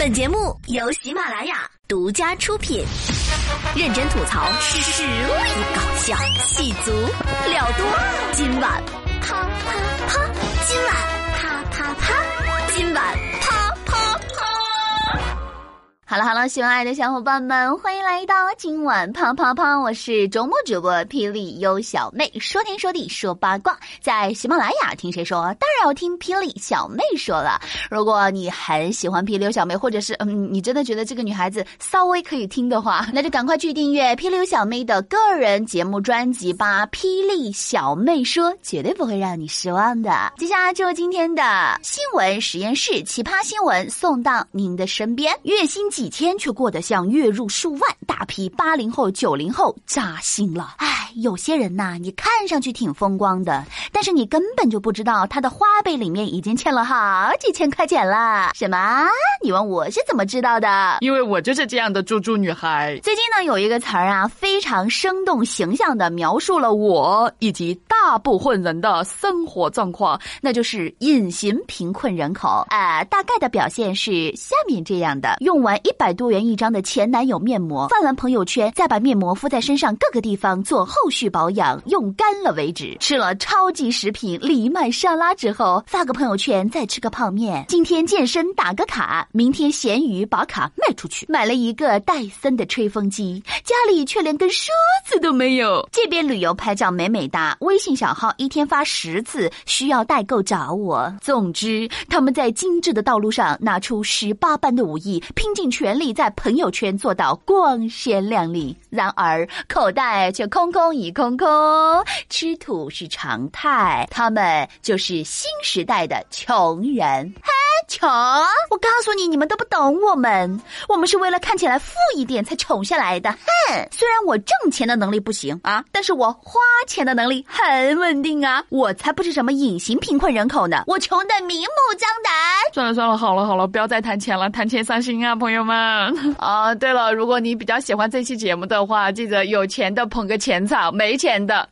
本节目由喜马拉雅独家出品，认真吐槽，实力搞笑，气足料多。今晚啪啪啪，今晚啪啪啪，今晚啪。好了好了，喜欢爱的小伙伴们，欢迎来到今晚啪啪啪！我是周末主播霹雳优小妹，说天说地说八卦，在喜马拉雅听谁说？当然要听霹雳小妹说了。如果你很喜欢霹雳小妹，或者是嗯，你真的觉得这个女孩子稍微可以听的话，那就赶快去订阅霹雳小妹的个人节目专辑吧！霹雳小妹说，绝对不会让你失望的。接下来就今天的新闻实验室奇葩新闻，送到您的身边。月薪几千却过得像月入数万，大批八零后、九零后扎心了。唉，有些人呐，你看上去挺风光的，但是你根本就不知道他的花呗里面已经欠了好几千块钱了。什么？你问我是怎么知道的？因为我就是这样的猪猪女孩。最近呢，有一个词儿啊，非常生动形象的描述了我以及大部分人的生活状况，那就是隐形贫困人口。呃，大概的表现是下面这样的：用完一百多元一张的前男友面膜，发完朋友圈，再把面膜敷在身上各个地方做后续保养，用干了为止。吃了超级食品藜麦沙拉之后，发个朋友圈，再吃个泡面。今天健身打个卡，明天闲鱼把卡卖出去。买了一个戴森的吹风机，家里却连根梳子都没有。这边旅游拍照美美哒，微信小号一天发十次，需要代购找我。总之，他们在精致的道路上拿出十八般的武艺，拼尽全全力在朋友圈做到光鲜亮丽。然而，口袋却空空一空空，吃土是常态。他们就是新时代的穷人。嘿，穷！我告诉你，你们都不懂我们，我们是为了看起来富一点才穷下来的。哼！虽然我挣钱的能力不行啊，但是我花钱的能力很稳定啊。我才不是什么隐形贫困人口呢，我穷的明目张胆。算了算了，好了好了，不要再谈钱了，谈钱伤心啊，朋友们。啊，对了，如果你比较喜欢这期节目的话，记得有钱的捧个钱场，没钱的。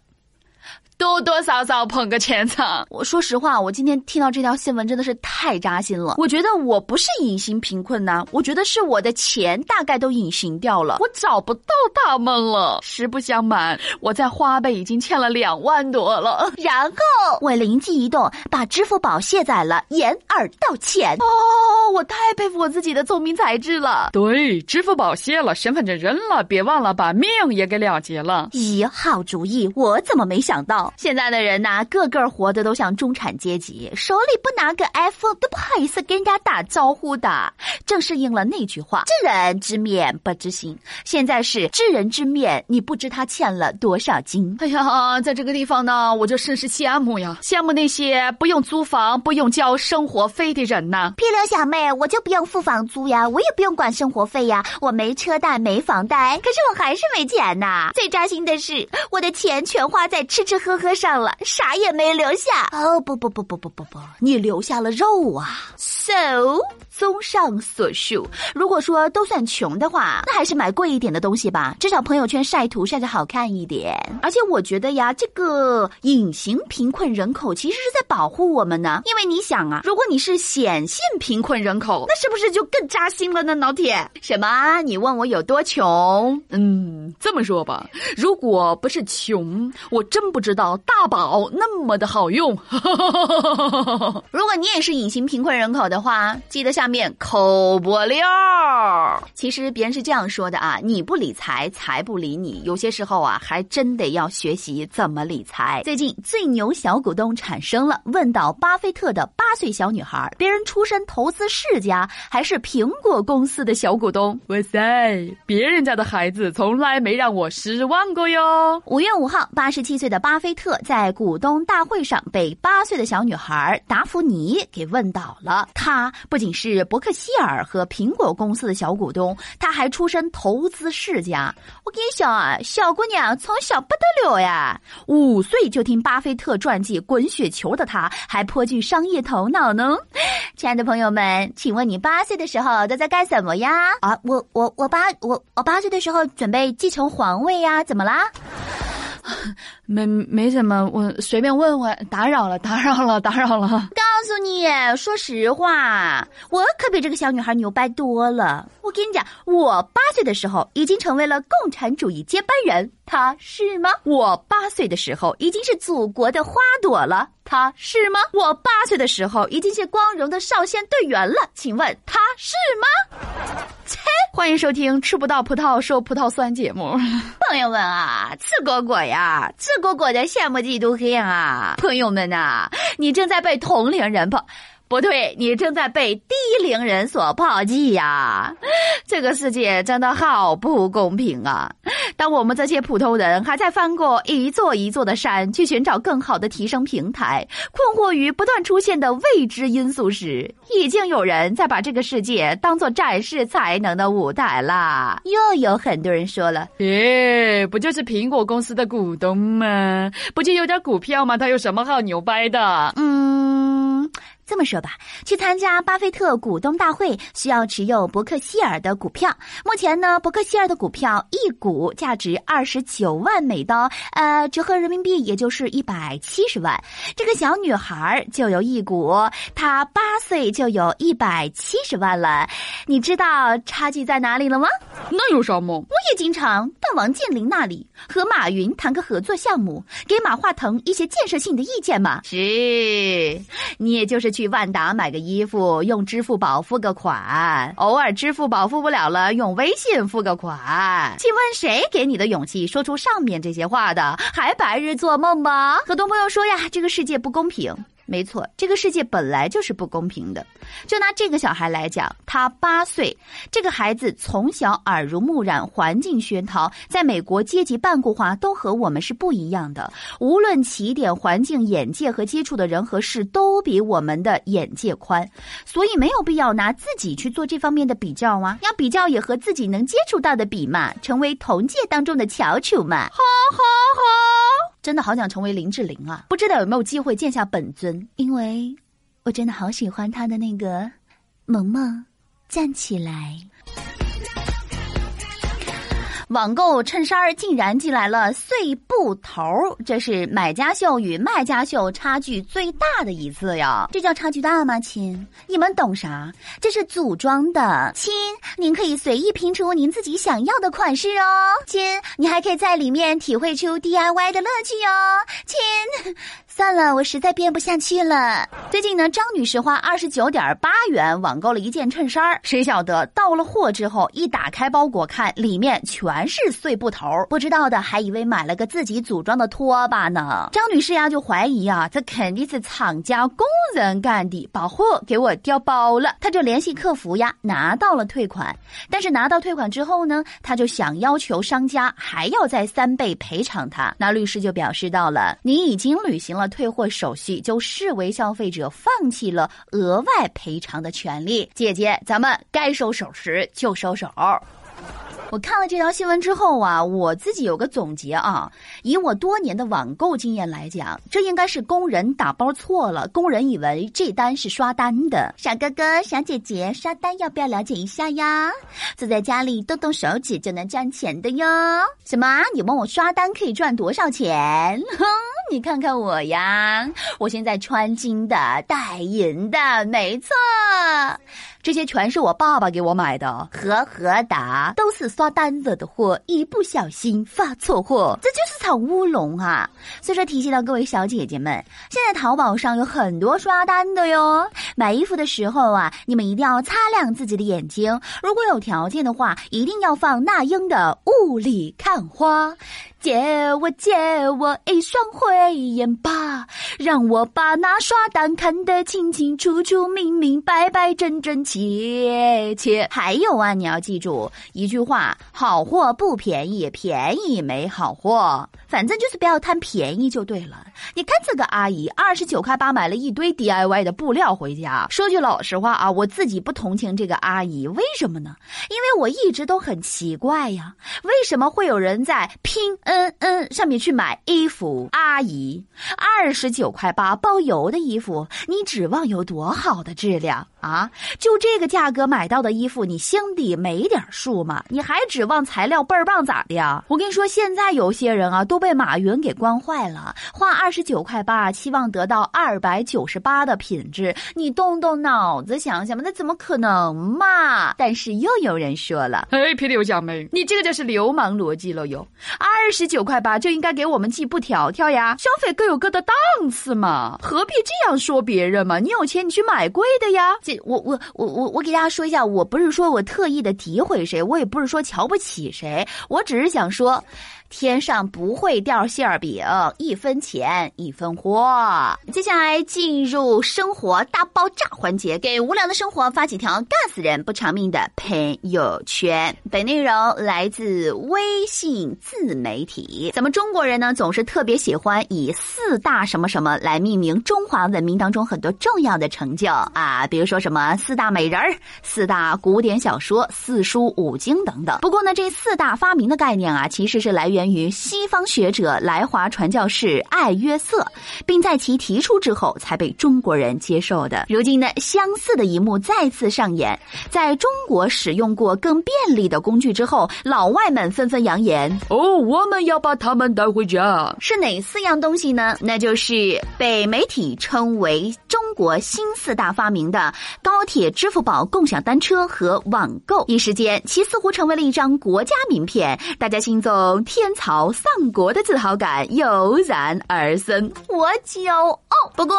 多多少少捧个钱场。我说实话，我今天听到这条新闻真的是太扎心了。我觉得我不是隐形贫困呐，我觉得是我的钱大概都隐形掉了，我找不到他们了。实不相瞒，我在花呗已经欠了两万多了。然后我灵机一动，把支付宝卸载了，掩耳盗钱。哦，我太佩服我自己的聪明才智了。对，支付宝卸了，身份证扔了，别忘了把命也给了结了。咦，好主意，我怎么没想到？现在的人呐，个个活的都像中产阶级，手里不拿个 iPhone 都不好意思跟人家打招呼的。正是应了那句话：“知人知面不知心。”现在是知人知面，你不知他欠了多少金。哎呀，在这个地方呢，我就甚是羡慕呀，羡慕那些不用租房、不用交生活费的人呐。漂亮小妹，我就不用付房租呀，我也不用管生活费呀，我没车贷、没房贷，可是我还是没钱呐。最扎心的是，我的钱全花在吃吃喝喝上。了，啥也没留下。哦，不不不不不不不，你留下了肉啊！So，综上所述，如果说都算穷的话，那还是买贵一点的东西吧，至少朋友圈晒图晒着好看一点。而且我觉得呀，这个隐形贫困人口其实是在保护我们呢，因为你想啊，如果你是显性贫困人口，那是不是就更扎心了呢？老铁，什么？你问我有多穷？嗯，这么说吧，如果不是穷，我真不知道大宝那么的好用。如果你也是隐形贫困人口的话，记得下面口播料。其实别人是这样说的啊，你不理财，财不理你。有些时候啊，还真得要学习怎么理财。最近最牛小股东产生了，问到巴菲特的八岁小女孩，别人出身投资世家，还是苹果公司的小股东。哇塞，别人家的孩子从来没让我失望过哟。五月五号，八十七岁的巴菲特特在股东大会上被八岁的小女孩达芙妮给问倒了。她不仅是伯克希尔和苹果公司的小股东，她还出身投资世家。我跟你讲啊，小姑娘从小不得了呀，五岁就听巴菲特传记滚雪球的她，还颇具商业头脑呢。亲爱的朋友们，请问你八岁的时候都在干什么呀？啊，我我我八我我八岁的时候准备继承皇位呀，怎么啦？没没什么，我随便问问。打扰了，打扰了，打扰了。告诉你，说实话，我可比这个小女孩牛掰多了。我跟你讲，我八岁的时候已经成为了共产主义接班人，她是吗？我八岁的时候已经是祖国的花朵了，她是吗？我八岁的时候已经是光荣的少先队员了，请问她是吗？切！欢迎收听吃不到葡萄说葡萄酸节目，朋友们啊，吃果果呀，吃果果的羡慕嫉妒恨啊！朋友们呐，你正在被同龄人捧，不对，你正在被低龄人所抛弃呀！这个世界真的好不公平啊！当我们这些普通人还在翻过一座一座的山去寻找更好的提升平台，困惑于不断出现的未知因素时，已经有人在把这个世界当做展示才能的舞台啦。又有很多人说了：“耶，不就是苹果公司的股东吗？不就有点股票吗？他有什么好牛掰的？”嗯。这么说吧，去参加巴菲特股东大会需要持有伯克希尔的股票。目前呢，伯克希尔的股票一股价值二十九万美刀，呃，折合人民币也就是一百七十万。这个小女孩就有一股，她八岁就有一百七十万了。你知道差距在哪里了吗？那有什么？我也经常到王健林那里和马云谈个合作项目，给马化腾一些建设性的意见嘛。是，你也就是。去万达买个衣服，用支付宝付个款；偶尔支付宝付不了了，用微信付个款。请问谁给你的勇气说出上面这些话的？还白日做梦吗？很多朋友说呀，这个世界不公平。没错，这个世界本来就是不公平的。就拿这个小孩来讲，他八岁，这个孩子从小耳濡目染，环境熏陶，在美国阶级半固化都和我们是不一样的。无论起点、环境、眼界和接触的人和事，都比我们的眼界宽，所以没有必要拿自己去做这方面的比较啊。要比较也和自己能接触到的比嘛，成为同届当中的翘楚嘛。好好好。真的好想成为林志玲啊！不知道有没有机会见下本尊，因为我真的好喜欢他的那个萌萌站起来。网购衬衫竟然寄来了碎布头，这是买家秀与卖家秀差距最大的一次呀！这叫差距大吗，亲？你们懂啥？这是组装的，亲，您可以随意拼出您自己想要的款式哦，亲，你还可以在里面体会出 DIY 的乐趣哟，亲。算了，我实在编不下去了。最近呢，张女士花二十九点八元网购了一件衬衫谁晓得到了货之后，一打开包裹看，里面全全是碎布头不知道的还以为买了个自己组装的拖把呢。张女士呀，就怀疑啊，这肯定是厂家工人干的，把货给我调包了。她就联系客服呀，拿到了退款。但是拿到退款之后呢，她就想要求商家还要再三倍赔偿她。那律师就表示到了，你已经履行了。退货手续就视为消费者放弃了额外赔偿的权利。姐姐，咱们该收手时就收手。我看了这条新闻之后啊，我自己有个总结啊。以我多年的网购经验来讲，这应该是工人打包错了。工人以为这单是刷单的。小哥哥、小姐姐，刷单要不要了解一下呀？坐在家里动动手指就能赚钱的哟。什么？你问我刷单可以赚多少钱？哼，你看看我呀，我现在穿金的、戴银的，没错。这些全是我爸爸给我买的，呵呵哒，都是刷单子的货，一不小心发错货，这就是场乌龙啊！所以说提醒到各位小姐姐们，现在淘宝上有很多刷单的哟。买衣服的时候啊，你们一定要擦亮自己的眼睛，如果有条件的话，一定要放那英的《雾里看花》。借我借我一双慧眼吧，让我把那刷单看得清清楚楚、明明白白、真真切切。还有啊，你要记住一句话：好货不便宜，便宜没好货。反正就是不要贪便宜就对了。你看这个阿姨，二十九块八买了一堆 DIY 的布料回家。说句老实话啊，我自己不同情这个阿姨，为什么呢？因为我一直都很奇怪呀，为什么会有人在拼嗯嗯上面去买衣服？阿姨，二十九块八包邮的衣服，你指望有多好的质量？啊，就这个价格买到的衣服，你心底没点数吗？你还指望材料倍儿棒咋的呀？我跟你说，现在有些人啊都被马云给惯坏了，花二十九块八，期望得到二百九十八的品质，你动动脑子想想吧，那怎么可能嘛？但是又有人说了，哎，皮刘小妹，你这个就是流氓逻辑了哟！二十九块八就应该给我们寄布条条呀，消费各有各的档次嘛，何必这样说别人嘛？你有钱你去买贵的呀。我我我我我给大家说一下，我不是说我特意的诋毁谁，我也不是说瞧不起谁，我只是想说。天上不会掉馅儿饼，一分钱一分货。接下来进入生活大爆炸环节，给无聊的生活发几条干死人不偿命的朋友圈。本内容来自微信自媒体。咱们中国人呢，总是特别喜欢以四大什么什么来命名中华文明当中很多重要的成就啊，比如说什么四大美人、四大古典小说、四书五经等等。不过呢，这四大发明的概念啊，其实是来源。源于西方学者来华传教士爱约瑟，并在其提出之后才被中国人接受的。如今呢，相似的一幕再次上演，在中国使用过更便利的工具之后，老外们纷纷扬言：“哦，我们要把他们带回家。”是哪四样东西呢？那就是被媒体称为中国新四大发明的高铁、支付宝、共享单车和网购。一时间，其似乎成为了一张国家名片，大家心中天。天朝丧国的自豪感油然而生，我骄傲。不过，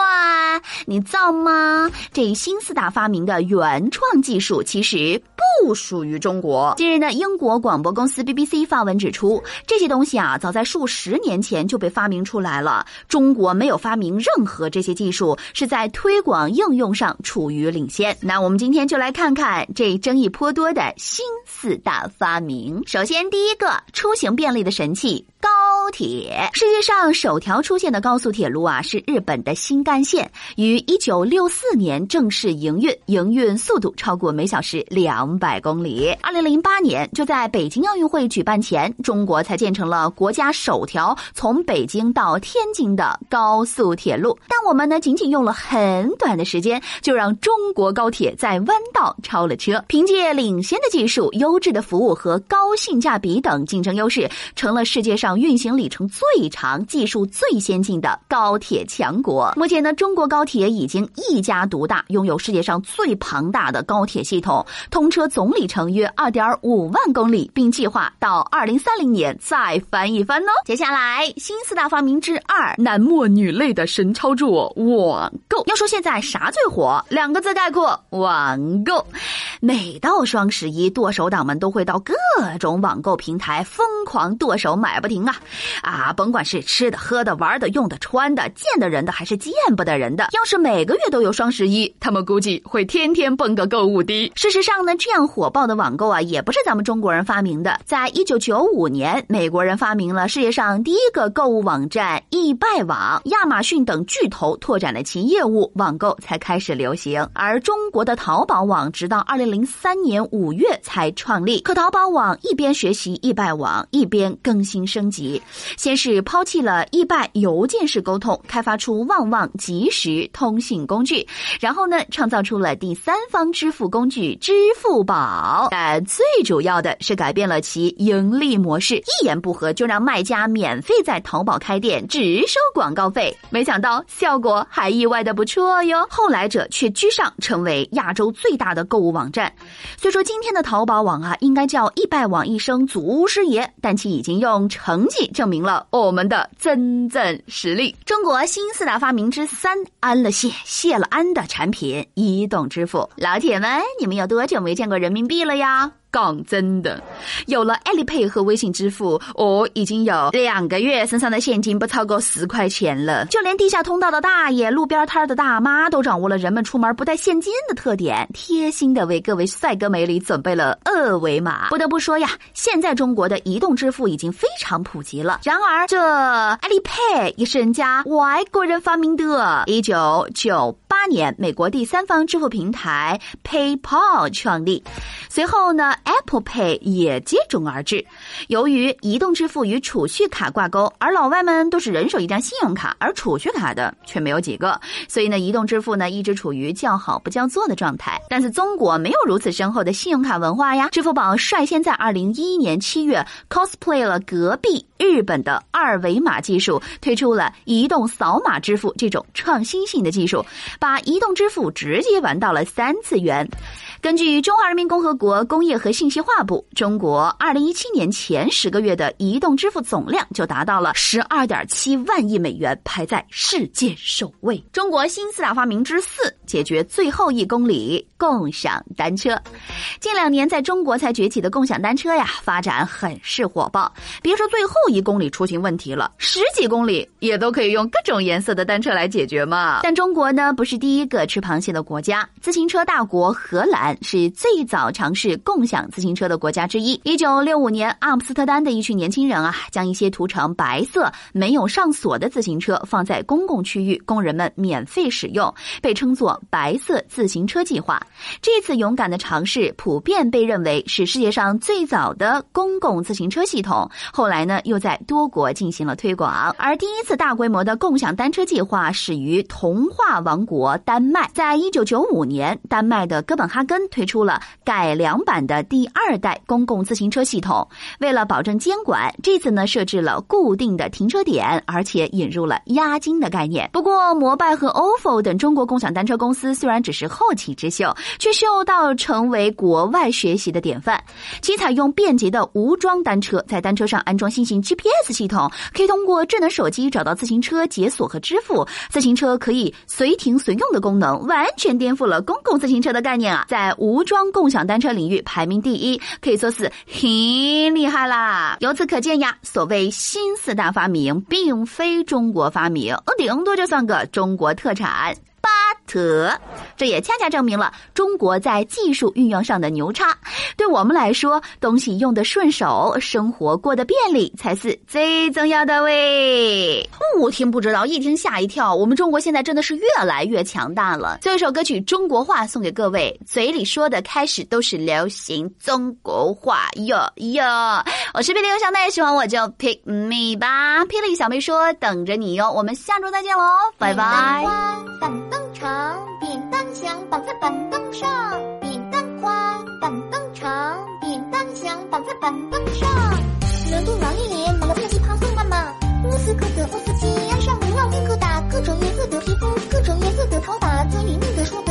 你造吗？这新四大发明的原创技术其实不属于中国。近日呢，英国广播公司 BBC 发文指出，这些东西啊，早在数十年前就被发明出来了。中国没有发明任何这些技术，是在推广应用上处于领先。那我们今天就来看看这争议颇多的新四大发明。首先，第一个，出行便利的。神器高铁，世界上首条出现的高速铁路啊，是日本的新干线，于一九六四年正式营运，营运速度超过每小时两百公里。二零零八年，就在北京奥运会举办前，中国才建成了国家首条从北京到天津的高速铁路。但我们呢，仅仅用了很短的时间，就让中国高铁在弯道超了车。凭借领先的技术、优质的服务和高性价比等竞争优势，成。了世界上运行里程最长、技术最先进的高铁强国。目前呢，中国高铁已经一家独大，拥有世界上最庞大的高铁系统，通车总里程约二点五万公里，并计划到二零三零年再翻一番哦。接下来，新四大发明之二，男默女泪的神操作——网购。要说现在啥最火，两个字概括：网购。每到双十一，剁手党们都会到各种网购平台疯狂剁。手买不停啊，啊，甭管是吃的、喝的、玩的、用的、穿的，见的人的还是见不得人的。要是每个月都有双十一，他们估计会天天蹦个购物的。事实上呢，这样火爆的网购啊，也不是咱们中国人发明的。在一九九五年，美国人发明了世界上第一个购物网站易拜网，亚马逊等巨头拓展了其业务，网购才开始流行。而中国的淘宝网直到二零零三年五月才创立。可淘宝网一边学习易拜网，一边。更新升级，先是抛弃了易拜邮件式沟通，开发出旺旺即时通信工具，然后呢，创造出了第三方支付工具支付宝。但最主要的是改变了其盈利模式，一言不合就让卖家免费在淘宝开店，只收广告费。没想到效果还意外的不错哟。后来者却居上，成为亚洲最大的购物网站。虽说今天的淘宝网啊，应该叫易拜网一声祖师爷，但其已经。用成绩证明了我们的真正实力。中国新四大发明之三，安了谢谢了安的产品——移动支付。老铁们，你们有多久没见过人民币了呀？讲真的，有了阿里 Pay 和微信支付，我已经有两个月身上的现金不超过十块钱了。就连地下通道的大爷、路边摊的大妈都掌握了人们出门不带现金的特点，贴心的为各位帅哥美女准备了二维码。不得不说呀，现在中国的移动支付已经非常普及了。然而，这阿里 Pay 也是人家外国人发明的。一九九八年，美国第三方支付平台 PayPal 创立，随后呢。Apple Pay 也接踵而至。由于移动支付与储蓄卡挂钩，而老外们都是人手一张信用卡，而储蓄卡的却没有几个，所以呢，移动支付呢一直处于叫好不叫座的状态。但是中国没有如此深厚的信用卡文化呀，支付宝率先在二零一一年七月 cosplay 了隔壁日本的二维码技术，推出了移动扫码支付这种创新性的技术，把移动支付直接玩到了三次元。根据中华人民共和国工业和信息化部，中国二零一七年前十个月的移动支付总量就达到了十二点七万亿美元，排在世界首位。中国新四大发明之四，解决最后一公里共享单车。近两年在中国才崛起的共享单车呀，发展很是火爆。别说最后一公里出行问题了，十几公里也都可以用各种颜色的单车来解决嘛。但中国呢，不是第一个吃螃蟹的国家，自行车大国荷兰。是最早尝试共享自行车的国家之一。一九六五年，阿姆斯特丹的一群年轻人啊，将一些涂成白色、没有上锁的自行车放在公共区域，供人们免费使用，被称作“白色自行车计划”。这次勇敢的尝试，普遍被认为是世界上最早的公共自行车系统。后来呢，又在多国进行了推广。而第一次大规模的共享单车计划始于童话王国丹麦，在一九九五年，丹麦的哥本哈根。推出了改良版的第二代公共自行车系统。为了保证监管，这次呢设置了固定的停车点，而且引入了押金的概念。不过，摩拜和 ofo 等中国共享单车公司虽然只是后起之秀，却秀到成为国外学习的典范。其采用便捷的无桩单车，在单车上安装新型 GPS 系统，可以通过智能手机找到自行车解锁和支付。自行车可以随停随用的功能，完全颠覆了公共自行车的概念啊！在无桩共享单车领域排名第一，可以说是很厉害啦。由此可见呀，所谓新四大发明，并非中国发明，顶多就算个中国特产。特，这也恰恰证明了中国在技术运用上的牛叉。对我们来说，东西用的顺手，生活过得便利，才是最重要的喂。不听不知道，一听吓一跳。我们中国现在真的是越来越强大了。最后一首歌曲《中国话》送给各位，嘴里说的开始都是流行中国话哟哟。我是霹雳小妹，喜欢我就 pick me 吧。霹雳小妹说等着你哟。我们下周再见喽，拜拜。长扁担想，绑在板凳上；扁担宽，板凳长。扁担想，绑在板凳上。热度闹一连，满了天气胖松妈妈。无时刻的我自己爱上不老脸疙瘩，各种颜色的皮肤，各种颜色的头发，嘴里念的说